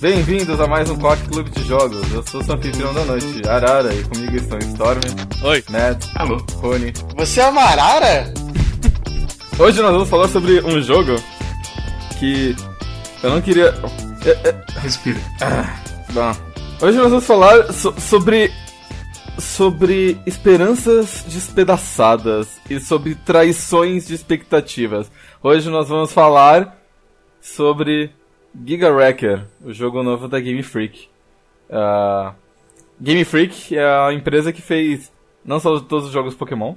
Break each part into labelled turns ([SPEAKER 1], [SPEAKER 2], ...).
[SPEAKER 1] Bem-vindos a mais um Quack Clube de Jogos. Eu sou o anfitrião da noite, Arara, e comigo estão Storm,
[SPEAKER 2] Oi.
[SPEAKER 1] Ned,
[SPEAKER 3] Alô.
[SPEAKER 1] Rony.
[SPEAKER 4] Você é uma arara?
[SPEAKER 1] Hoje nós vamos falar sobre um jogo que eu não queria. É, é,
[SPEAKER 3] Respira.
[SPEAKER 1] Bom, hoje nós vamos falar so- sobre sobre esperanças despedaçadas e sobre traições de expectativas. Hoje nós vamos falar sobre Giga Wrecker, o jogo novo da Game Freak. Ah, Game Freak é a empresa que fez não só todos os jogos Pokémon,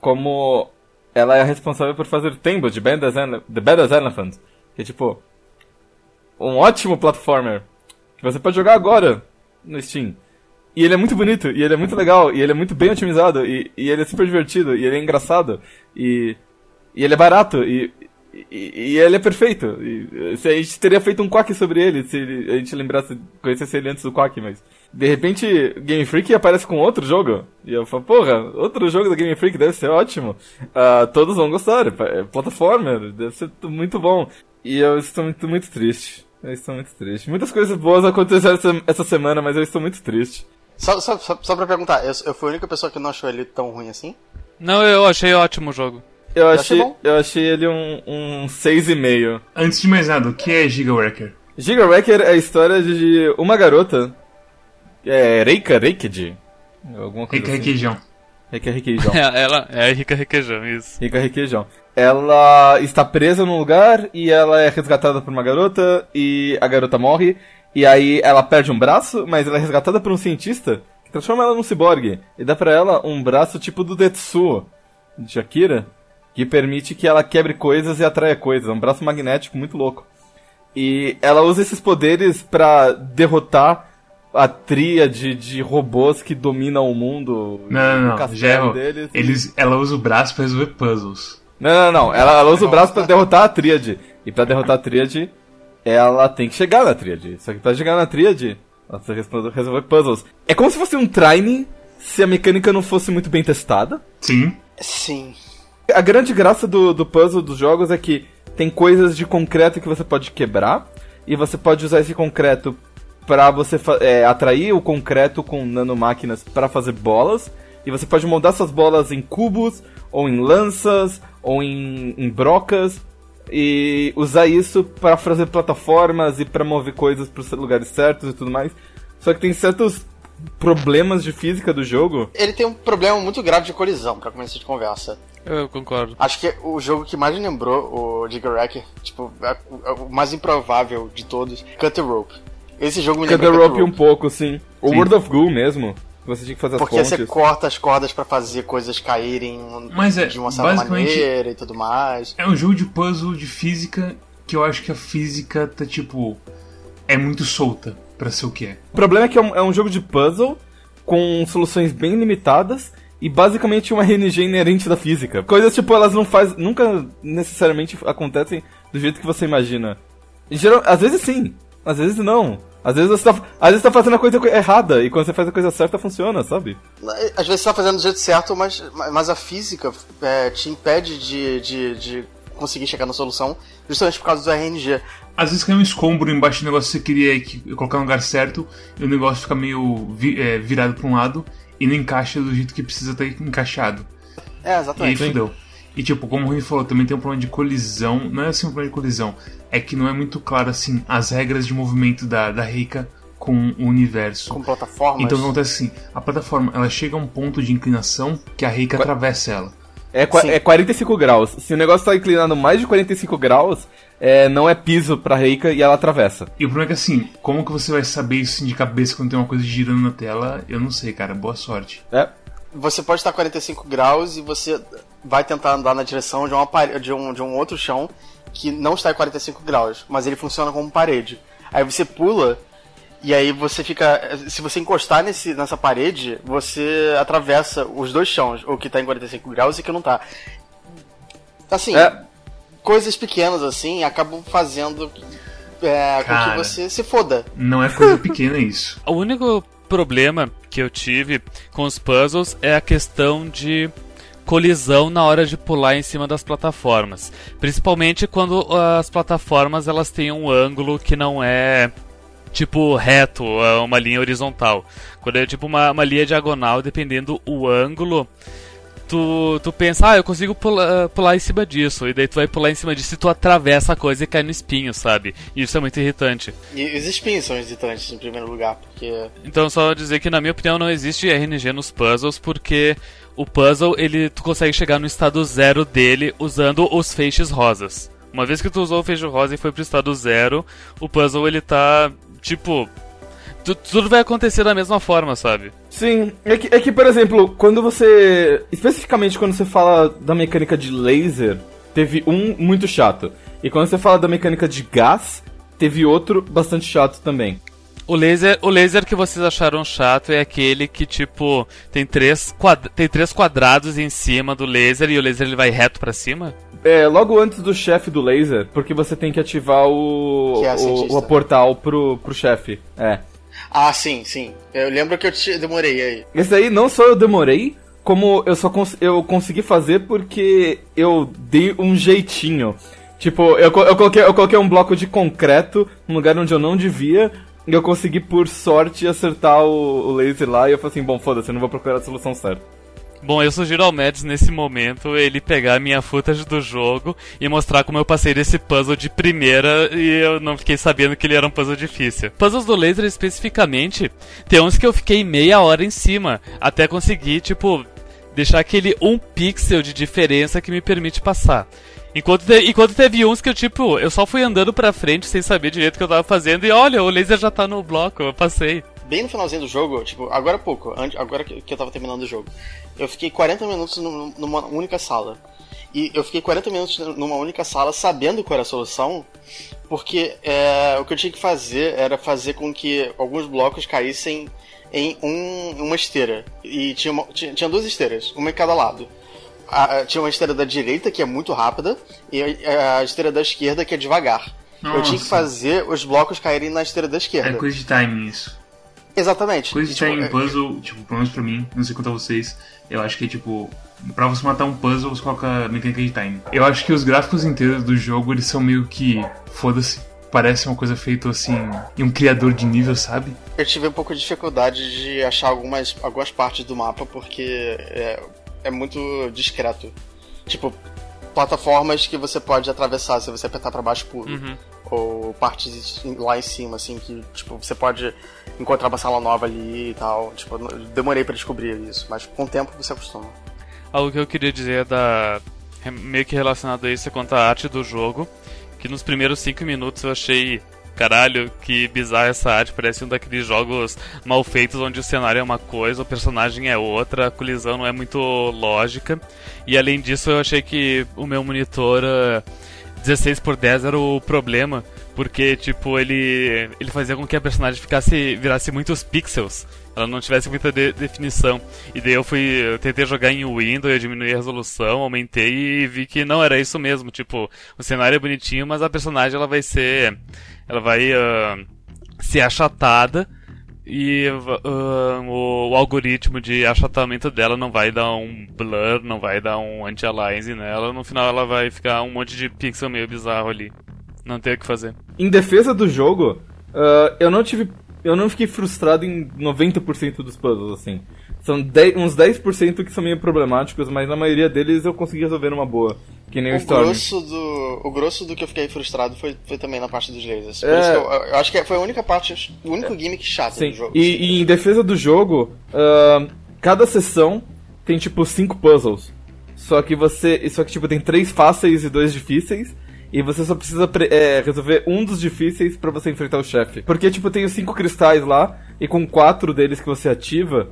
[SPEAKER 1] como ela é responsável por fazer Tembo de Bad as The Bad as Elephant, que é tipo um ótimo platformer que você pode jogar agora no Steam. E ele é muito bonito, e ele é muito legal, e ele é muito bem otimizado, e, e ele é super divertido, e ele é engraçado, e, e ele é barato, e, e, e ele é perfeito. E, se a gente teria feito um quack sobre ele, se ele- a gente lembrasse, conhecesse ele antes do quack, mas... De repente, Game Freak aparece com outro jogo, e eu falo, porra, outro jogo da Game Freak deve ser ótimo. Ah, todos vão gostar, é plataforma, deve ser muito bom. E eu estou muito, muito triste. Eu estou muito triste. Muitas coisas boas aconteceram essa, essa semana, mas eu estou muito triste.
[SPEAKER 4] Só, só, só, só pra perguntar, eu, eu fui a única pessoa que não achou ele tão ruim assim?
[SPEAKER 2] Não, eu achei ótimo o jogo.
[SPEAKER 1] Eu
[SPEAKER 4] achei
[SPEAKER 1] eu achei ele um, um 6,5.
[SPEAKER 3] Antes de mais nada, o que é Giga Wrecker?
[SPEAKER 1] Giga Wrecker é a história de uma garota. É Reika Reikid? Alguma coisa
[SPEAKER 3] Rica
[SPEAKER 1] assim.
[SPEAKER 3] Requeijão.
[SPEAKER 1] Reika Requeijão.
[SPEAKER 2] É, ela é a Rica Requeijão, isso.
[SPEAKER 1] Rica Requeijão. Ela está presa num lugar e ela é resgatada por uma garota e a garota morre. E aí ela perde um braço, mas ela é resgatada por um cientista que transforma ela num ciborgue. E dá pra ela um braço tipo do Tetsuo de Akira, que permite que ela quebre coisas e atraia coisas. É um braço magnético muito louco. E ela usa esses poderes pra derrotar a tríade de robôs que dominam o mundo.
[SPEAKER 3] Não, não, não. errou.
[SPEAKER 1] deles.
[SPEAKER 3] Eles, ela usa o braço pra resolver puzzles.
[SPEAKER 1] Não, não, não. Ela, ela usa o braço pra derrotar a tríade. E pra derrotar a tríade, ela tem que chegar na tríade. Só que pra chegar na tríade, ela precisa resolver puzzles. É como se fosse um Trine se a mecânica não fosse muito bem testada.
[SPEAKER 3] Sim.
[SPEAKER 4] Sim.
[SPEAKER 1] A grande graça do, do puzzle dos jogos é que tem coisas de concreto que você pode quebrar. E você pode usar esse concreto pra você é, atrair o concreto com nanomáquinas pra fazer bolas. E você pode moldar essas bolas em cubos, ou em lanças, ou em, em brocas. E usar isso pra fazer plataformas e pra mover coisas pros lugares certos e tudo mais. Só que tem certos problemas de física do jogo
[SPEAKER 4] Ele tem um problema muito grave de colisão, pra começar de conversa.
[SPEAKER 2] Eu concordo.
[SPEAKER 4] Acho que o jogo que mais lembrou o Giga Wrecker, tipo, é o, é o mais improvável de todos, Cut Rope. Esse jogo me
[SPEAKER 1] the
[SPEAKER 4] Cut
[SPEAKER 1] Rope um pouco, sim. O
[SPEAKER 3] Sim.
[SPEAKER 1] World of Goo mesmo. Você tinha que fazer as
[SPEAKER 4] Porque
[SPEAKER 1] pontes.
[SPEAKER 4] você corta as cordas pra fazer coisas caírem
[SPEAKER 3] Mas é,
[SPEAKER 4] de uma certa maneira e tudo mais.
[SPEAKER 3] É um jogo de puzzle de física que eu acho que a física tá tipo. É muito solta pra ser o que é.
[SPEAKER 1] O problema é que é um, é um jogo de puzzle com soluções bem limitadas e basicamente uma RNG inerente da física. Coisas tipo, elas não faz, nunca necessariamente acontecem do jeito que você imagina. Em geral, às vezes sim, às vezes não. Às vezes você tá, às vezes tá fazendo a coisa errada e quando você faz a coisa certa funciona, sabe?
[SPEAKER 4] Às vezes você tá fazendo do jeito certo, mas, mas a física é, te impede de, de, de conseguir chegar na solução justamente por causa do RNG.
[SPEAKER 3] Às vezes cai um escombro embaixo do negócio que você queria que- colocar no lugar certo e o negócio fica meio vi- é, virado pra um lado e não encaixa do jeito que precisa estar encaixado.
[SPEAKER 4] É,
[SPEAKER 3] E aí
[SPEAKER 4] exatamente.
[SPEAKER 3] fudeu. E tipo, como o Rui falou, também tem um problema de colisão. Não é assim um problema de colisão. É que não é muito claro assim as regras de movimento da, da Reika com o universo.
[SPEAKER 4] Com plataformas.
[SPEAKER 3] Então acontece assim, a plataforma ela chega a um ponto de inclinação que a Reika atravessa ela.
[SPEAKER 1] É, qua-
[SPEAKER 4] Sim.
[SPEAKER 1] é 45 graus. Se o negócio tá inclinado mais de 45 graus, é, não é piso pra Reika e ela atravessa.
[SPEAKER 3] E o problema é que assim, como que você vai saber isso assim, de cabeça quando tem uma coisa girando na tela? Eu não sei, cara. Boa sorte.
[SPEAKER 1] É.
[SPEAKER 4] Você pode estar 45 graus e você vai tentar andar na direção de, uma pare- de, um, de um outro chão que não está em 45 graus, mas ele funciona como parede. Aí você pula e aí você fica. Se você encostar nesse, nessa parede, você atravessa os dois chãos, o que está em 45 graus e o que não está. Assim,
[SPEAKER 1] É.
[SPEAKER 4] coisas pequenas assim acabam fazendo é, com
[SPEAKER 3] Cara.
[SPEAKER 4] que você se foda.
[SPEAKER 3] Não é coisa pequena isso.
[SPEAKER 2] O único problema que eu tive com os puzzles é a questão de colisão na hora de pular em cima das plataformas, principalmente quando as plataformas elas têm um ângulo que não é tipo reto, é uma linha horizontal. Quando é tipo uma, uma linha diagonal, dependendo o ângulo, tu, tu pensa, ah, eu consigo pular, pular em cima disso. E daí tu vai pular em cima disso e tu atravessa a coisa e cai no espinho, sabe? E isso é muito irritante.
[SPEAKER 4] E os espinhos são irritantes em primeiro lugar, porque.
[SPEAKER 2] Então, só dizer que, na minha opinião, não existe RNG nos puzzles, porque o puzzle, ele, tu consegue chegar no estado zero dele usando os feixes rosas. Uma vez que tu usou o feixe rosa e foi pro estado zero, o puzzle ele tá, tipo, tudo vai acontecer da mesma forma, sabe?
[SPEAKER 1] Sim, é que, é que, por exemplo, quando você. Especificamente quando você fala da mecânica de laser, teve um muito chato. E quando você fala da mecânica de gás, teve outro bastante chato também.
[SPEAKER 2] O laser, o laser que vocês acharam chato é aquele que, tipo, tem três, quadra tem três quadrados em cima do laser e o laser ele vai reto para cima?
[SPEAKER 1] É, logo antes do chefe do laser, porque você tem que ativar o,
[SPEAKER 4] Que é
[SPEAKER 1] o, o portal pro, pro chefe. É.
[SPEAKER 4] Ah, sim, sim. Eu lembro que eu te- demorei aí.
[SPEAKER 1] Esse aí não só eu demorei, como eu só cons eu consegui fazer porque eu dei um jeitinho. Tipo, eu, eu, coloquei, eu coloquei um bloco de concreto num lugar onde eu não devia. E eu consegui, por sorte, acertar o, o laser lá. E eu falei assim: bom, foda-se, eu não vou procurar a solução certa.
[SPEAKER 2] Bom, eu sugiro ao Mads nesse momento ele pegar a minha footage do jogo e mostrar como eu passei desse puzzle de primeira e eu não fiquei sabendo que ele era um puzzle difícil. Puzzles do laser especificamente, tem uns que eu fiquei meia hora em cima até conseguir, tipo, deixar aquele um pixel de diferença que me permite passar. Enquanto, te- enquanto teve uns que eu, tipo, eu só fui andando pra frente sem saber direito o que eu tava fazendo e olha, o laser já tá no bloco, eu passei.
[SPEAKER 4] Bem no finalzinho do jogo, tipo, agora há pouco, agora que eu tava terminando o jogo, eu fiquei 40 minutos num- numa única sala. E eu fiquei 40 minutos numa única sala sabendo qual era a solução, porque é, o que eu tinha que fazer era fazer com que alguns blocos caíssem em um- uma esteira. E tinha, uma- tinha, tinha duas esteiras, uma em cada lado. A- tinha uma esteira da direita, que é muito rápida, e a, a esteira da esquerda, que é devagar. Eu tinha que
[SPEAKER 3] Nossa.
[SPEAKER 4] fazer os blocos caírem na esteira da
[SPEAKER 3] É
[SPEAKER 4] esquerda.
[SPEAKER 3] coisa de timing isso.
[SPEAKER 4] Exatamente.
[SPEAKER 3] Coisa
[SPEAKER 4] E, tipo, é-
[SPEAKER 3] puzzle, tipo, pelo menos pra mim, não sei quanto a vocês, eu acho que é tipo. Pra você matar um puzzle, você coloca mecânica de timing. Eu acho que os gráficos inteiros do jogo, eles são meio que. Foda-se. Parece uma coisa feita assim. em um criador de nível, sabe?
[SPEAKER 4] Eu tive um pouco de dificuldade de achar algumas, algumas partes do mapa porque é, é muito discreto. Tipo, plataformas que você pode atravessar se você apertar pra baixo puro.
[SPEAKER 2] Uhum.
[SPEAKER 4] Ou partes lá em cima, assim, que tipo, você pode encontrar uma sala nova ali e tal. Tipo, demorei pra descobrir isso, mas com o tempo você acostuma.
[SPEAKER 2] Algo que eu queria dizer é da. meio que relacionado a isso é quanto à arte do jogo. Que nos primeiros 5 minutos eu achei. Caralho, que bizarra essa arte. Parece um daqueles jogos mal feitos onde o cenário é uma coisa, o personagem é outra, a colisão não é muito lógica. E além disso, eu achei que o meu monitor eh, 16 por 10 era o problema. Porque, tipo, ele, ele fazia com que a personagem ficasse, virasse muitos pixels. Ela não tivesse muita de- definição. E daí eu fui, eu tentei jogar em Windows, eu diminuí a resolução, aumentei e vi que não era isso mesmo. Tipo, o cenário é bonitinho, mas a personagem ela vai ser, ela vai ah, ser achatada e ah, o, o algoritmo de achatamento dela não vai dar um blur, não vai dar um anti-aliasing nela. No final ela vai ficar um monte de pixel meio bizarro ali. Não tem o que fazer.
[SPEAKER 1] Em defesa do jogo, ah, eu não tive. Eu não fiquei frustrado em 90% dos puzzles, assim. São 10 uns 10% que são meio problemáticos, mas na maioria deles eu consegui resolver numa boa. Que nem o,
[SPEAKER 4] O
[SPEAKER 1] Storm.
[SPEAKER 4] grosso, do, o grosso do que eu fiquei frustrado foi, foi também na parte dos lasers. Por
[SPEAKER 1] É.
[SPEAKER 4] isso que eu, eu acho que foi a única parte, o único gimmick chato
[SPEAKER 1] Sim.
[SPEAKER 4] do jogo.
[SPEAKER 1] E, e em defesa do jogo, ah, cada sessão tem tipo cinco puzzles. Só que você. Só que tipo, tem três fáceis e dois difíceis. E você só precisa pre- é, resolver um dos difíceis pra você enfrentar o chefe. Porque, tipo, tem os cinco cristais lá, e com quatro deles que você ativa,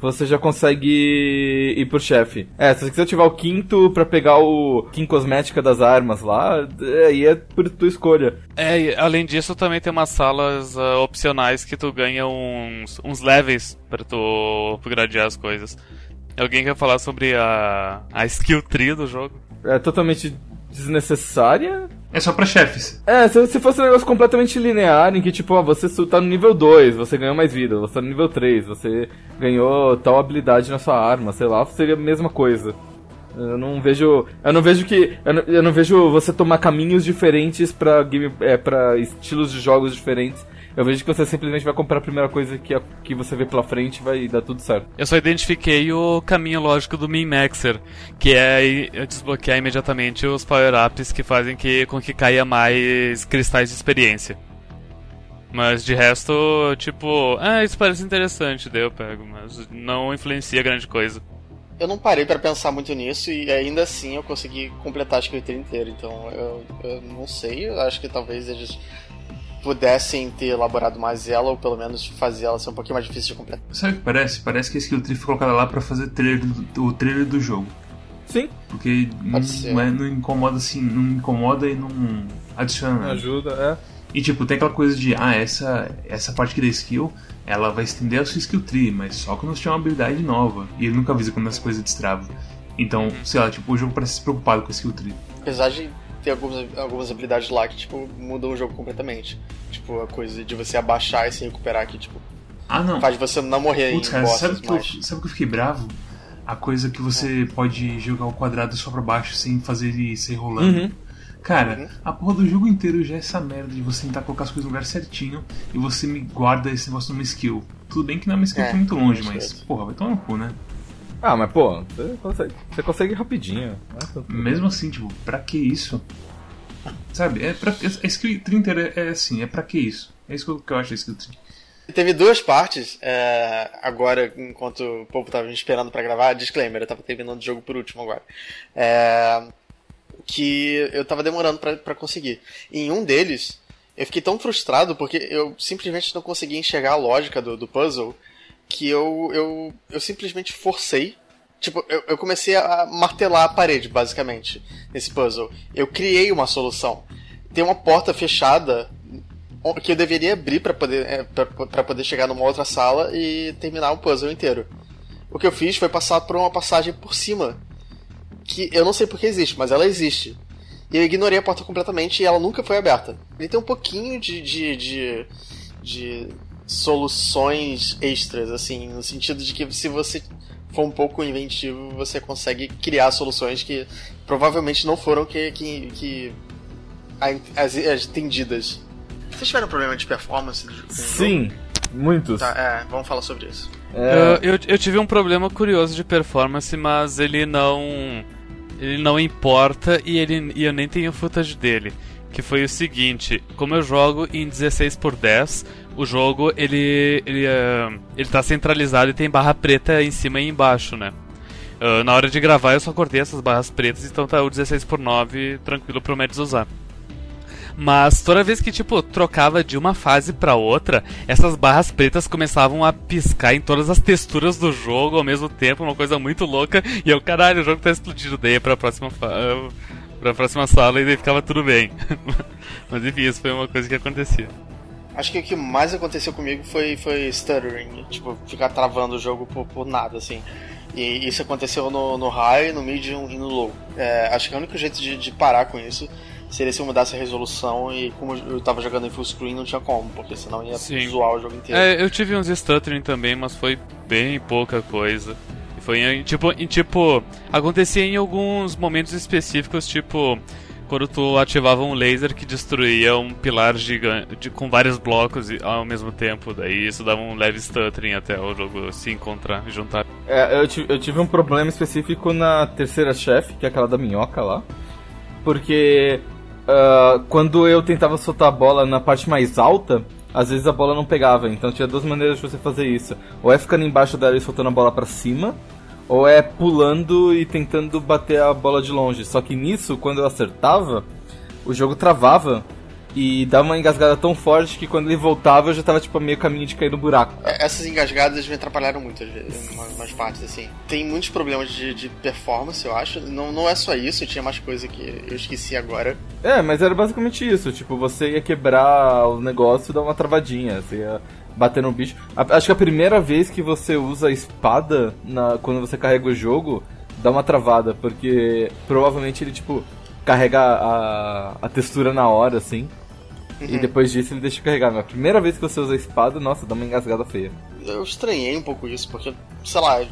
[SPEAKER 1] você já consegue ir pro chefe. É, se você quiser ativar o quinto pra pegar o Kim Cosmética das armas lá, é, aí é por tua escolha.
[SPEAKER 2] É, e além disso também tem umas salas ah, opcionais que tu ganha uns, uns levels pra tu upgradear as coisas. Alguém quer falar sobre a, a skill tree do jogo?
[SPEAKER 1] É totalmente desnecessária.
[SPEAKER 3] É só pra chefes.
[SPEAKER 1] É, se, se fosse um negócio completamente linear, em que tipo, ó, você tá no nível 2, você ganhou mais vida, você tá no nível 3, você ganhou tal habilidade na sua arma, sei lá, seria a mesma coisa. Eu não vejo. Eu não vejo que. Eu não, eu não vejo você tomar caminhos diferentes pra, game, é, pra estilos de jogos diferentes. Eu vejo que você simplesmente vai comprar a primeira coisa que, a, que você vê pela frente e vai dar tudo certo.
[SPEAKER 2] Eu só identifiquei o caminho lógico do Min-Maxer, que é desbloquear imediatamente os power-ups que fazem que, com que caia mais cristais de experiência. Mas de resto, tipo, ah, isso parece interessante, daí eu pego, mas não influencia grande coisa.
[SPEAKER 4] Eu não parei para pensar muito nisso e ainda assim eu consegui completar a escritura inteira, então eu, eu não sei, eu acho que talvez eles pudessem ter elaborado mais ela, ou pelo menos fazer ela ser um pouquinho mais difícil de completar.
[SPEAKER 3] Sabe o que parece? Parece que a skill tree foi colocada lá pra fazer trailer do, o trailer do jogo.
[SPEAKER 1] Sim.
[SPEAKER 3] Porque não, não, é, não, incomoda assim, não incomoda e não adiciona nada.
[SPEAKER 1] Ajuda, é.
[SPEAKER 3] E tipo, tem aquela coisa de, ah, essa, essa parte aqui da skill, ela vai estender a sua skill tree, mas só quando você tiver uma habilidade nova. E ele nunca avisa quando essa coisa destrava. Então, sei lá, tipo, o jogo parece se preocupado com a skill tree.
[SPEAKER 4] Apesar de ter algumas, algumas habilidades lá que, tipo, mudam o jogo completamente. Tipo, a coisa de você abaixar e se recuperar que, tipo.
[SPEAKER 3] Ah, não.
[SPEAKER 4] Faz você não morrer Putz,
[SPEAKER 3] em cara, bosses, sabe, que eu, sabe que eu fiquei bravo? A coisa que você é. pode jogar o quadrado só pra baixo sem fazer ele ser rolando. Uhum. Cara, uhum. a porra do jogo inteiro já é essa merda de você tentar colocar as coisas no lugar certinho e você me guarda esse negócio numa skill. Tudo bem que não é uma skill é, muito longe, mas, porra, vai tomar no cu, né?
[SPEAKER 1] Ah, mas pô, você consegue, você consegue rapidinho.
[SPEAKER 3] Né? Mesmo assim, tipo, pra que isso? Sabe? É pra, a skill 30 é, é assim, é pra que isso? É isso que eu acho da skill 30.
[SPEAKER 4] Teve duas partes, é, agora, enquanto o povo tava me esperando para gravar, disclaimer, eu tava terminando o jogo por último agora. É, que eu tava demorando para conseguir. em um deles, eu fiquei tão frustrado porque eu simplesmente não conseguia enxergar a lógica do, do puzzle que eu, eu, eu simplesmente forcei Tipo, eu, eu, comecei a martelar a parede, basicamente, nesse puzzle. Eu criei uma solução. Tem uma porta fechada que eu deveria abrir para poder, é, pra, poder chegar numa outra sala e terminar o puzzle inteiro. O que eu fiz foi passar por uma passagem por cima. Que eu não sei porque existe, mas ela existe. E eu ignorei a porta completamente e ela nunca foi aberta. Ele tem um pouquinho de, de, de, de soluções extras, assim, no sentido de que se você for um pouco inventivo, você consegue criar soluções que provavelmente não foram que, que, que as, as tendidas. Vocês tiveram problema de performance?
[SPEAKER 1] Sim, muitos.
[SPEAKER 4] Tá, é, vamos falar sobre isso.
[SPEAKER 2] É... Eu, eu, eu, tive um problema curioso de performance, mas ele não. Ele não importa e, ele, e eu nem tenho footage dele. Que foi o seguinte: como eu jogo em 16 por 10 o jogo ele ele, uh, ele tá centralizado e tem barra preta em cima e embaixo, né? Uh, na hora de gravar eu só cortei essas barras pretas, então tá o 16 por 9 tranquilo pro Mads usar. Mas toda vez que, tipo, trocava de uma fase para outra, essas barras pretas começavam a piscar em todas as texturas do jogo ao mesmo tempo, uma coisa muito louca. E eu, caralho, o jogo tá explodindo. Daí pra próxima, pra próxima sala e daí ficava tudo bem. Mas enfim, isso foi uma coisa que acontecia.
[SPEAKER 4] Acho que o que mais aconteceu comigo foi, foi stuttering, tipo, ficar travando o jogo por, por nada, assim. E isso aconteceu no, no high, no medium e no low. É, acho que o único jeito de, de, parar com isso seria se eu mudasse a resolução e como eu tava jogando em full screen não tinha como, porque senão ia Sim. zoar o jogo inteiro.
[SPEAKER 2] É, eu tive uns stuttering também, mas foi bem pouca coisa. Foi em, tipo, em, tipo, acontecia em alguns momentos específicos, tipo, quando tu ativava um laser que destruía um pilar gigante com vários blocos ao mesmo tempo. Daí isso dava um leve stuttering até o jogo se encontrar e juntar.
[SPEAKER 1] É, eu, eu tive um problema específico na terceira chefe, que é aquela da minhoca lá. Porque uh, quando eu tentava soltar a bola na parte mais alta, às vezes a bola não pegava. Então tinha duas maneiras de você fazer isso. Ou é ficando embaixo dela e soltando a bola para cima, ou é pulando e tentando bater a bola de longe. Só que nisso, quando eu acertava, o jogo travava e dava uma engasgada tão forte que quando ele voltava eu já tava tipo meio caminho de cair no buraco.
[SPEAKER 4] É, essas engasgadas me atrapalharam muito em umas partes assim. Tem muitos problemas de, de, performance, eu acho. Não, não é só isso, tinha mais coisa que eu esqueci agora.
[SPEAKER 1] É, mas era basicamente isso. Tipo, você ia quebrar o negócio e dar uma travadinha. Você ia bater no bicho. Acho que a primeira vez que você usa a espada na, quando você carrega o jogo, dá uma travada, porque provavelmente ele, tipo, carrega a, a textura na hora, assim. Uhum. E depois disso ele deixa carregar. Mas a primeira vez que você usa a espada, nossa, dá uma engasgada feia.
[SPEAKER 4] Eu estranhei um pouco isso, porque, sei lá,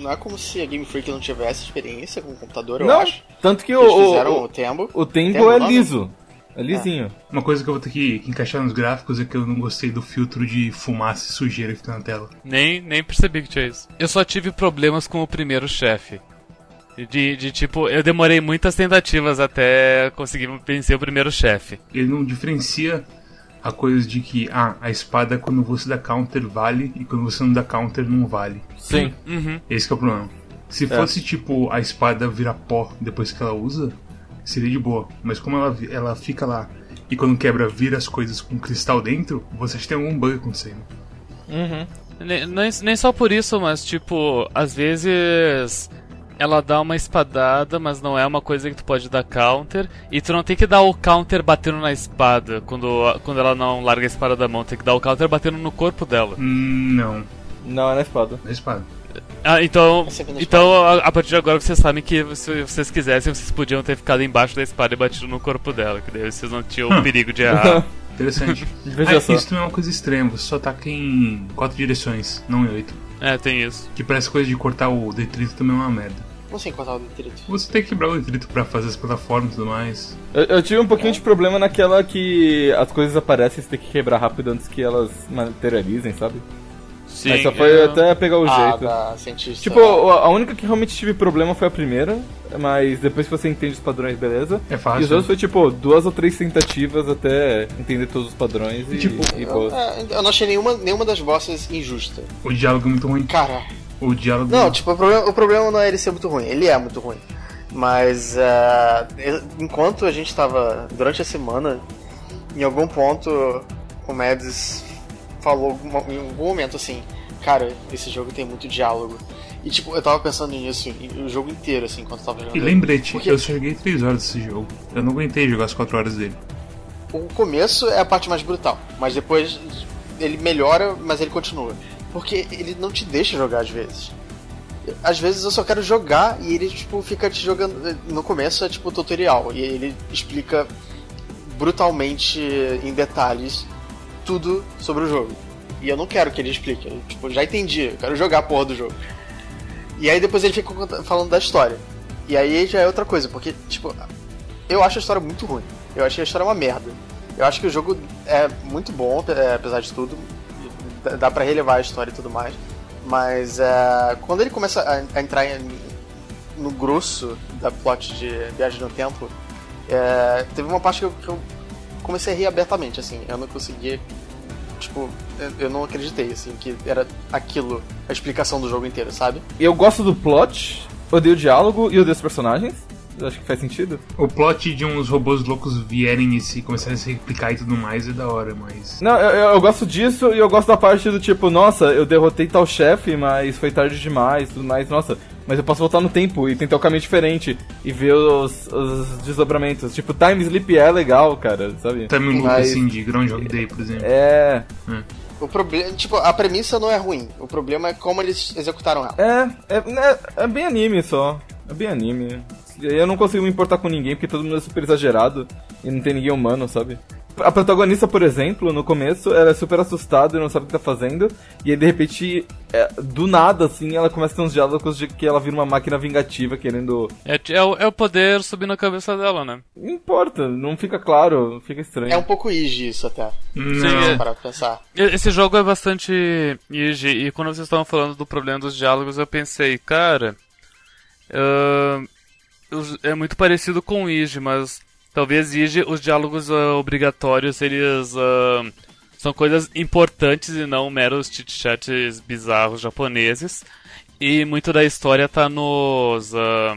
[SPEAKER 4] não é como se a Game Freak não tivesse experiência com o computador, eu
[SPEAKER 1] não,
[SPEAKER 4] acho.
[SPEAKER 1] Tanto que
[SPEAKER 4] Eles
[SPEAKER 1] o,
[SPEAKER 4] fizeram
[SPEAKER 1] o,
[SPEAKER 4] o Tembo.
[SPEAKER 1] O Tembo, é liso. É lisinho.
[SPEAKER 3] Uma coisa que eu vou ter que, que encaixar nos gráficos é que eu não gostei do filtro de fumaça e sujeira que tá na tela.
[SPEAKER 2] Nem, nem percebi que tinha isso. Eu só tive problemas com o primeiro chefe. De, de tipo, eu demorei muitas tentativas até conseguir vencer o primeiro chefe.
[SPEAKER 3] Ele não diferencia a coisa de que, ah, a espada quando você dá counter vale e quando você não dá counter não vale.
[SPEAKER 1] Sim.
[SPEAKER 2] Uhum.
[SPEAKER 3] Esse que é o problema. Se
[SPEAKER 1] É.
[SPEAKER 3] fosse tipo a espada virar pó depois que ela usa, seria de boa. Mas como ela, ela fica lá e quando quebra vira as coisas com cristal dentro, você acha que tem algum bug acontecendo.
[SPEAKER 1] Uhum.
[SPEAKER 2] Nem, nem, nem só por isso, mas tipo, às vezes ela dá uma espadada, mas não é uma coisa que tu pode dar counter. E tu não tem que dar o counter batendo na espada quando, quando ela não larga a espada da mão. Tem que dar o counter batendo no corpo dela.
[SPEAKER 3] Hum, Não,
[SPEAKER 1] Não, é na espada.
[SPEAKER 3] na espada.
[SPEAKER 2] Ah, então,
[SPEAKER 4] É
[SPEAKER 2] então a, a partir de agora vocês sabem que se vocês quisessem, vocês podiam ter ficado embaixo da espada e batido no corpo dela. Que daí vocês não tinham o perigo de errar.
[SPEAKER 3] Interessante. Ah, isso também é uma coisa estranha, você só ataca em quatro direções, não em oito.
[SPEAKER 2] é, tem isso.
[SPEAKER 3] Que parece coisa de cortar o detrito também é uma merda.
[SPEAKER 4] Como assim cortar o detrito?
[SPEAKER 3] Você tem que quebrar o detrito pra fazer as plataformas e tudo mais.
[SPEAKER 1] Eu, eu tive um pouquinho de problema naquela que as coisas aparecem e você tem que quebrar rápido antes que elas materializem, sabe?
[SPEAKER 2] Sim,
[SPEAKER 1] Mas só foi
[SPEAKER 2] eu-
[SPEAKER 1] até pegar o
[SPEAKER 4] ah,
[SPEAKER 1] jeito.
[SPEAKER 4] cientista.
[SPEAKER 1] Tipo, a única que realmente tive problema foi a primeira, mas depois que você entende os padrões, beleza.
[SPEAKER 3] É
[SPEAKER 1] E os
[SPEAKER 3] fácil.
[SPEAKER 1] outros foi tipo duas ou três tentativas até entender todos os padrões e,
[SPEAKER 3] Tipo,
[SPEAKER 1] e
[SPEAKER 4] eu,
[SPEAKER 1] boa.
[SPEAKER 4] é, eu não achei nenhuma, nenhuma das bosses injusta.
[SPEAKER 3] O diálogo é muito ruim.
[SPEAKER 4] Cara,
[SPEAKER 3] O diálogo.
[SPEAKER 4] não, tipo, o problema, o problema não é ele ser muito ruim, ele é muito ruim. Mas é, eu- enquanto a gente tava durante a semana, em algum ponto o Mads falou em algum momento assim, cara, esse jogo tem muito diálogo. E tipo, eu tava pensando nisso o jogo inteiro, assim, enquanto eu tava jogando.
[SPEAKER 3] E lembrete,
[SPEAKER 4] Porque-
[SPEAKER 3] eu joguei 3 horas desse jogo. Eu não aguentei jogar as 4 horas dele.
[SPEAKER 4] O começo é a parte mais brutal, mas depois ele melhora, mas ele continua. Porque ele não te deixa jogar às vezes. Às vezes eu só quero jogar e ele tipo fica te jogando. No começo é tipo tutorial e ele explica brutalmente em detalhes tudo sobre o jogo. E eu não quero que ele explique. Eu, tipo, já entendi, eu quero jogar a porra do jogo. E aí depois ele fica falando da história. E aí já é outra coisa, porque, tipo, eu acho a história muito ruim. Eu achei a história uma merda. Eu acho que o jogo é muito bom, é, apesar de tudo. Dá pra relevar a história e tudo mais. Mas é, quando ele começa a, a entrar em- no grosso da plot de Viagem no Tempo, é, teve uma parte que eu, que eu comecei a rir abertamente, assim. Eu não conseguia. Tipo, eu, não acreditei, assim, que era aquilo, a explicação do jogo inteiro, sabe?
[SPEAKER 1] Eu gosto do plot, odeio o diálogo e odeio os personagens. Eu acho que faz sentido.
[SPEAKER 3] O plot de uns robôs loucos vierem e se começarem a se replicar e tudo mais é da hora, mas.
[SPEAKER 1] Não, eu, eu- eu gosto disso e eu gosto da parte do tipo, nossa, eu derrotei tal chefe, mas foi tarde demais, tudo mais, nossa, mas eu posso voltar no tempo e tentar um caminho diferente e ver os, os desdobramentos. Tipo, Time Sleep é legal, cara, sabe?
[SPEAKER 3] Time loop
[SPEAKER 1] Mas-
[SPEAKER 3] assim de Groundhog Day, por exemplo.
[SPEAKER 1] É.
[SPEAKER 4] O problema, tipo, a premissa não é ruim. O problema é como eles executaram ela.
[SPEAKER 1] É, é, é, é bem anime só. É bem anime. Eu não consigo me importar com ninguém porque todo mundo é super exagerado e não tem ninguém humano, sabe? A protagonista, por exemplo, no começo, ela é super assustada e não sabe o que tá fazendo. E aí, de repente, é, do nada, assim, ela começa a ter uns diálogos de que ela vira uma máquina vingativa querendo.
[SPEAKER 2] É, é, o, é o poder subir na cabeça dela, né?
[SPEAKER 1] Não importa, não fica claro, fica estranho.
[SPEAKER 4] É um pouco Iji isso até.
[SPEAKER 3] Não.
[SPEAKER 2] é.
[SPEAKER 4] Para pensar.
[SPEAKER 2] Esse jogo é bastante easy, e quando vocês estavam falando do problema dos diálogos, eu pensei, cara. os- é muito parecido com o Iji, mas talvez Iji, os diálogos ah, obrigatórios, eles ah, são coisas importantes e não meros chit-chats bizarros japoneses. E muito da história tá nos, ah,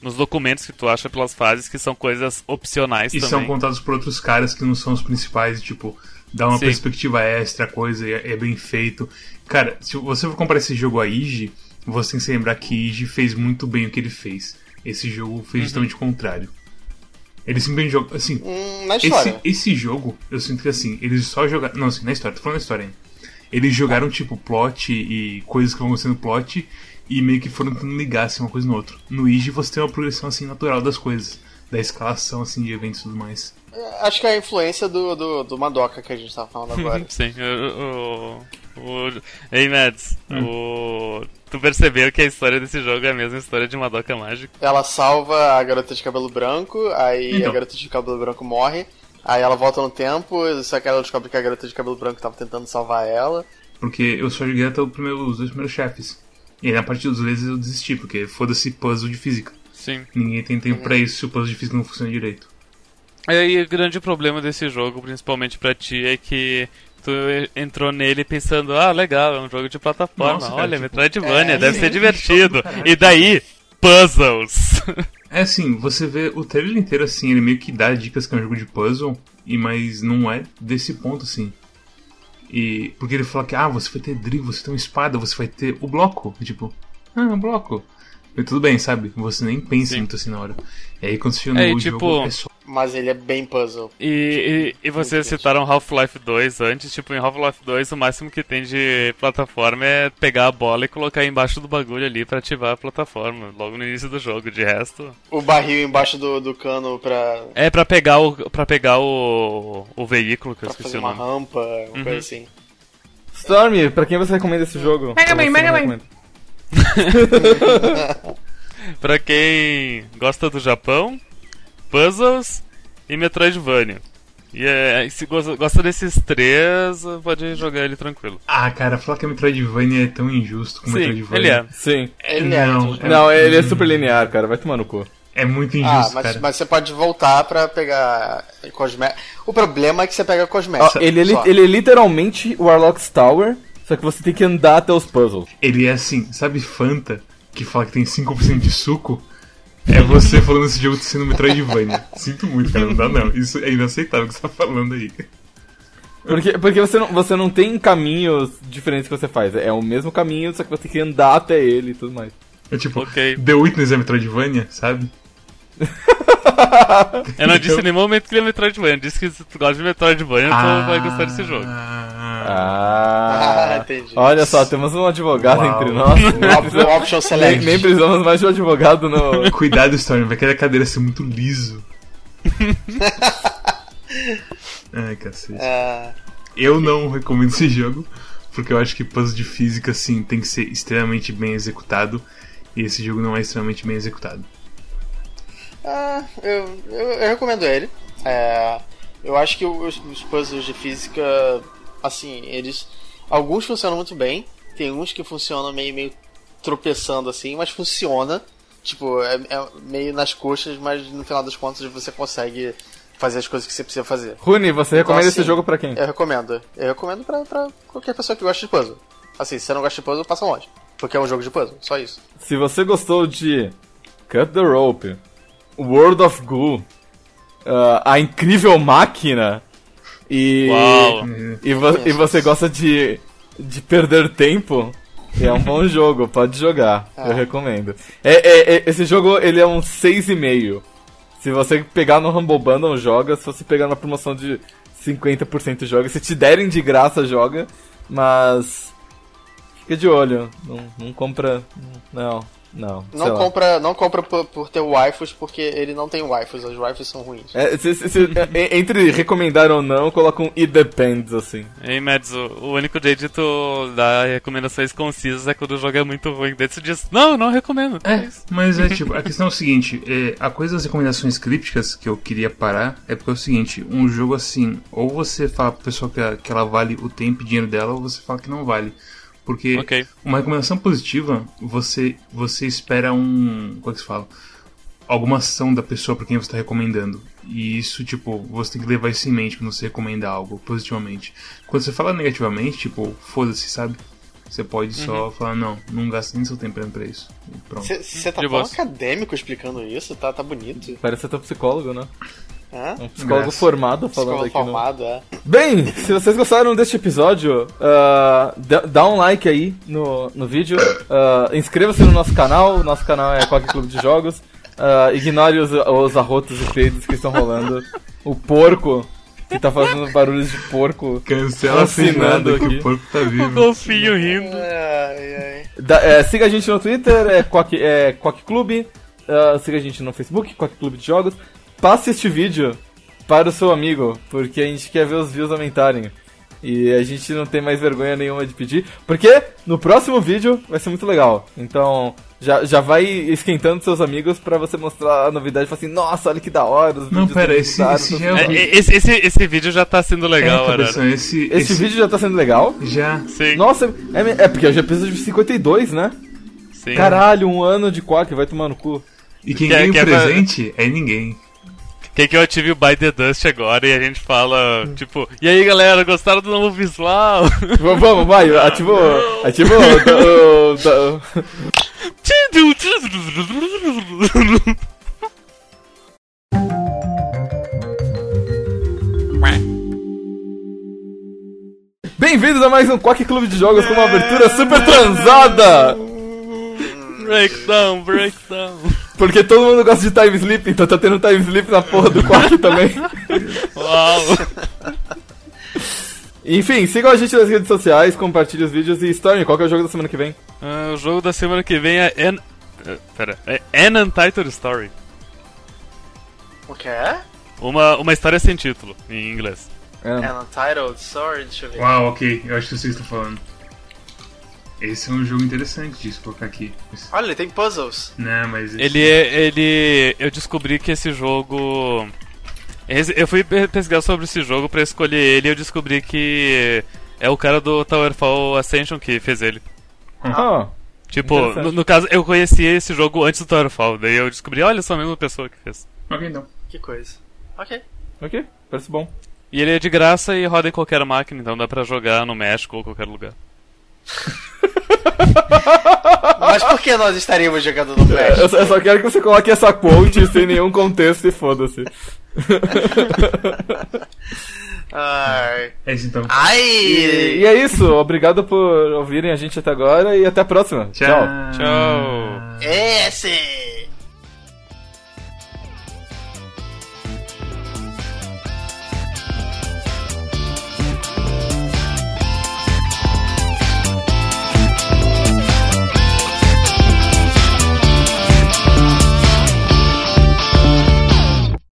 [SPEAKER 2] nos documentos que tu acha pelas fases, que são coisas opcionais
[SPEAKER 3] E
[SPEAKER 2] também.
[SPEAKER 3] são contados por outros caras que não são os principais, tipo, dá uma
[SPEAKER 2] Sim.
[SPEAKER 3] perspectiva extra, coisa, e é, é bem feito. Cara, se você for comparar esse jogo a Iji, você tem que se lembrar que Iji fez muito bem o que ele fez. Esse jogo fez justamente o contrário. Ele simplesmente jogou. Assim,
[SPEAKER 4] Hum, na
[SPEAKER 3] esse,
[SPEAKER 4] história.
[SPEAKER 3] esse jogo, eu sinto que assim, eles só jogaram. Não, assim, na história, tô falando da história ainda. Eles jogaram, tipo, plot e coisas que vão acontecendo no plot e meio que foram tentando ligar assim, uma coisa no outro. No Iji você tem uma progressão assim natural das coisas. Da escalação assim de eventos e tudo mais.
[SPEAKER 4] É, Acho que é a influência do, do, do Madoka que a gente tava falando agora.
[SPEAKER 2] Sim, o. o, o Ei, Mads, o. Tu percebeu que a história desse jogo é a mesma história de Madoka Mágico?
[SPEAKER 4] Ela salva a garota de cabelo branco, aí
[SPEAKER 3] Então.
[SPEAKER 4] a garota de cabelo branco morre, Aí ela volta no tempo, só que ela descobre que a garota de cabelo branco tava tentando salvar ela.
[SPEAKER 3] Porque eu só joguei até o primeiro, os dois primeiros chefes. E aí, a partir dos vezes eu desisti, porque foda-se puzzle de física.
[SPEAKER 2] Sim.
[SPEAKER 3] Ninguém tem tempo pra isso se o puzzle de física não funciona direito.
[SPEAKER 2] E aí o grande problema desse jogo, principalmente pra ti, é que tu entrou nele pensando, ah, legal, é um jogo de plataforma,
[SPEAKER 3] Nossa, cara,
[SPEAKER 2] olha,
[SPEAKER 3] tipo,
[SPEAKER 2] Metroidvania,
[SPEAKER 4] é,
[SPEAKER 2] deve ser
[SPEAKER 3] é,
[SPEAKER 2] divertido. E daí, puzzles.
[SPEAKER 3] É assim, você vê o trailer inteiro assim, ele meio que dá dicas que é um jogo de puzzle, e mas não é desse ponto assim. E porque ele fala que ah, você vai ter drill, você tem uma espada, você vai ter o bloco, e, tipo, ah, um bloco. E tudo bem, sabe? Você nem pensa
[SPEAKER 2] Sim.
[SPEAKER 3] muito assim na hora. E aí quando você chega no
[SPEAKER 2] É, e,
[SPEAKER 3] jogo,
[SPEAKER 2] tipo,
[SPEAKER 3] é só
[SPEAKER 4] Mas ele é bem puzzle.
[SPEAKER 2] E, e, e vocês
[SPEAKER 4] Muito
[SPEAKER 2] citaram Half-Life 2 antes, tipo, em Half-Life 2 o máximo que tem de plataforma é pegar a bola e colocar embaixo do bagulho ali pra ativar a plataforma, logo no início do jogo, de resto...
[SPEAKER 4] O barril embaixo do, do cano pra,
[SPEAKER 2] É pra pegar o, pra pegar o, o veículo, que eu
[SPEAKER 4] pra
[SPEAKER 2] esqueci
[SPEAKER 4] fazer
[SPEAKER 2] o
[SPEAKER 4] uma
[SPEAKER 2] nome.
[SPEAKER 4] rampa, uma
[SPEAKER 2] Uhum.
[SPEAKER 4] coisa assim.
[SPEAKER 1] Stormy, pra quem você recomenda esse jogo?
[SPEAKER 5] Mega Man, Mega Man.
[SPEAKER 2] Pra quem gosta do Japão, puzzles e Metroidvania. E é, se gosta, desses três, pode jogar ele tranquilo.
[SPEAKER 3] Ah, cara, falar que Metroidvania é tão injusto como
[SPEAKER 2] Sim,
[SPEAKER 3] Metroidvania.
[SPEAKER 2] ele é.
[SPEAKER 1] Sim.
[SPEAKER 4] Ele é,
[SPEAKER 3] Não,
[SPEAKER 4] então,
[SPEAKER 1] Não, ele é super linear, cara. Vai tomar no cu.
[SPEAKER 3] É muito
[SPEAKER 4] Ah,
[SPEAKER 3] injusto,
[SPEAKER 4] mas,
[SPEAKER 3] cara.
[SPEAKER 4] mas você pode voltar pra pegar cosméticos. O problema é que você pega cosméticos.
[SPEAKER 1] ele, é li-
[SPEAKER 4] só.
[SPEAKER 1] ele é literalmente o Warlock's Tower, só que você tem que andar até os puzzles.
[SPEAKER 3] Ele é assim, sabe Fanta, que fala que tem 5% de suco? É você falando esse jogo sendo Metroidvania. Sinto muito, cara, não dá não. Isso é inaceitável o que você tá falando aí.
[SPEAKER 1] Porque, porque você, não, você não tem caminhos diferentes que você faz. É o mesmo caminho, só que você tem que andar até ele e tudo mais.
[SPEAKER 3] É tipo,
[SPEAKER 2] Ok.
[SPEAKER 3] The Witness é Metroidvania, sabe?
[SPEAKER 2] Eu não disse em nenhum momento que ele é Metroidvania, disse que se tu gosta de Metroidvania, tu vai gostar desse jogo.
[SPEAKER 3] Ah,
[SPEAKER 4] Ah, entendi.
[SPEAKER 1] olha só, temos um advogado
[SPEAKER 3] Uau.
[SPEAKER 1] entre nós.
[SPEAKER 4] O Option
[SPEAKER 1] nem,
[SPEAKER 4] Select.
[SPEAKER 1] nem precisamos mais de um advogado no.
[SPEAKER 3] Cuidado, Storm, vai querer a cadeira ser muito liso. Ai, cacete.
[SPEAKER 4] Ah,
[SPEAKER 3] Eu não recomendo esse jogo, porque eu acho que puzzle de física, assim, tem que ser extremamente bem executado. E esse jogo não é extremamente bem executado.
[SPEAKER 4] ah, eu, eu, eu recomendo ele. É, eu acho que os, os puzzles de física, assim, eles. Alguns funcionam muito bem, tem uns que funcionam meio, meio tropeçando assim, mas funciona. Tipo, é, é meio nas coxas, mas no final das contas você consegue fazer as coisas que você precisa fazer.
[SPEAKER 1] Rune, você recomenda
[SPEAKER 4] assim,
[SPEAKER 1] esse jogo pra quem?
[SPEAKER 4] Eu recomendo. Eu recomendo pra, pra qualquer pessoa que gosta de puzzle. Assim, se você não gosta de puzzle, passa longe. Porque é um jogo de puzzle, só isso.
[SPEAKER 1] Se você gostou de Cut the Rope, World of Goo, ah, A Incrível Máquina e.
[SPEAKER 2] Uau!
[SPEAKER 1] E, vo- e você gosta de, de perder tempo, é um bom jogo, pode jogar,
[SPEAKER 4] Ah.
[SPEAKER 1] eu recomendo. É, é- é- esse jogo ele é um 6,5. Se você pegar no Humble Bundle, joga. Se você pegar na promoção de 50%, joga. Se te derem de graça, joga. Mas. Fica de olho. Não, não compra. Não, não.
[SPEAKER 4] Não
[SPEAKER 1] lá.
[SPEAKER 4] compra, não compra por, por ter waifus, porque ele não tem waifus, as waifus são ruins.
[SPEAKER 1] É, se- se- se- entre recomendar ou não, coloca um It Depends, assim.
[SPEAKER 2] Ei, Mads, o, o único jeito de tu dar recomendações concisas é quando o jogo é muito ruim. Daí tu diz, não, não recomendo.
[SPEAKER 3] É, mas é tipo, a questão é o seguinte, é, a coisa das recomendações crípticas que eu queria parar é porque é o seguinte, um jogo assim, ou você fala pra pessoa que, que ela vale o tempo e dinheiro dela, ou você fala que não vale. Porque
[SPEAKER 2] Ok.
[SPEAKER 3] uma recomendação positiva, você, você espera um. Como é que se fala? Alguma ação da pessoa pra quem você tá recomendando. E isso, tipo, você tem que levar isso em mente quando você recomenda algo positivamente. Quando você fala negativamente, tipo, foda-se, sabe? Você pode só falar, não, não gasta nem seu tempo pra isso. Pronto.
[SPEAKER 4] Você tá tão acadêmico explicando isso, tá, tá bonito.
[SPEAKER 1] Parece até um psicólogo, né?
[SPEAKER 4] Hã?
[SPEAKER 1] Um psicólogo formado falando
[SPEAKER 4] Escola
[SPEAKER 1] aqui. No...
[SPEAKER 4] formado, é.
[SPEAKER 1] Bem, se vocês gostaram deste episódio, ah, dá, um like aí no, no vídeo. ah, Inscreva-se no nosso canal. Nosso canal é Qualquer Clube de Jogos. ah, ignore os, os arrotos e peidos que estão rolando. O porco, que tá fazendo barulhos de porco.
[SPEAKER 3] Cancela
[SPEAKER 1] Assinando aqui.
[SPEAKER 3] o porco tá
[SPEAKER 2] O
[SPEAKER 3] vivo.
[SPEAKER 2] golfinho rindo.
[SPEAKER 4] Ai, ai.
[SPEAKER 1] Da- é, siga a gente no Twitter, é Quack, é, Quack Clube. Ah, siga a gente no Facebook, Quack Clube de Jogos. Passe este vídeo para o seu amigo, porque a gente quer ver os views aumentarem. E a gente não tem mais vergonha nenhuma de pedir, porque no próximo vídeo vai ser muito legal. Então, já, já vai esquentando seus amigos pra você mostrar a novidade e falar assim, nossa, olha que da hora. Os
[SPEAKER 3] Não,
[SPEAKER 1] vídeos
[SPEAKER 3] pera, esse- esse
[SPEAKER 1] não
[SPEAKER 3] já é
[SPEAKER 2] É,
[SPEAKER 1] o quê."
[SPEAKER 3] vi-
[SPEAKER 2] esse, esse, esse vídeo já tá sendo legal,
[SPEAKER 3] é, cabeção, esse,
[SPEAKER 1] Esse vídeo já tá sendo legal?
[SPEAKER 3] já.
[SPEAKER 2] Sim,
[SPEAKER 1] Nossa, é, é porque hoje é episódio 52, né?
[SPEAKER 2] sim.
[SPEAKER 1] Caralho, um ano de Quack, vai tomar no cu.
[SPEAKER 3] E quem ganha o presente é ninguém.
[SPEAKER 2] Quer que eu ative o By the Dust agora e a gente fala, tipo, e aí galera, gostaram do novo visual?
[SPEAKER 1] V- Vamos, vai, o- o- Bem-vindos a mais um Quack Clube de Jogos com uma abertura super transada!
[SPEAKER 2] breakdown, breakdown.
[SPEAKER 1] Porque todo mundo gosta de time sleep, então tá tendo time sleep na porra do Quack também.
[SPEAKER 2] Uau.
[SPEAKER 1] Enfim, sigam a gente nas redes sociais, compartilhem os vídeos e Stormy, qual que é o jogo da semana que vem?
[SPEAKER 2] Ah, o jogo da semana que vem é An... eh, Pera, é An Untitled Story.
[SPEAKER 4] O que é?
[SPEAKER 2] Uma, uma história sem título, em inglês.
[SPEAKER 1] É,
[SPEAKER 4] An Untitled Story, deixa eu ver.
[SPEAKER 3] Uau, ok, eu acho que vocês estão falando. Esse é um jogo interessante de se colocar aqui.
[SPEAKER 4] Olha, ele tem puzzles.
[SPEAKER 3] Não, mas. esse-
[SPEAKER 2] Ele é. Ele. Eu descobri que esse jogo. Eu fui pe- pesquisar sobre esse jogo pra escolher ele e eu descobri que é o cara do Towerfall Ascension que fez ele.
[SPEAKER 1] Ah,
[SPEAKER 2] Tipo,
[SPEAKER 1] Interessante.
[SPEAKER 2] no, no caso, eu conhecia esse jogo antes do Towerfall, daí eu descobri, olha só a mesma pessoa que fez.
[SPEAKER 3] Ok, então.
[SPEAKER 4] Que coisa. Ok.
[SPEAKER 1] ok, parece bom.
[SPEAKER 2] E ele é de graça e roda em qualquer máquina, então dá pra jogar no México ou qualquer lugar.
[SPEAKER 4] Mas por que nós estaríamos jogando no
[SPEAKER 1] Eu,
[SPEAKER 4] Flash?
[SPEAKER 1] só- eu só quero que você coloque essa quote sem nenhum contexto e foda-se.
[SPEAKER 4] Ai.
[SPEAKER 3] É isso então.
[SPEAKER 4] Ai!
[SPEAKER 1] E, e é isso, obrigado por ouvirem a gente até agora e até a próxima. Tchau.
[SPEAKER 2] Tchau.
[SPEAKER 4] Esse!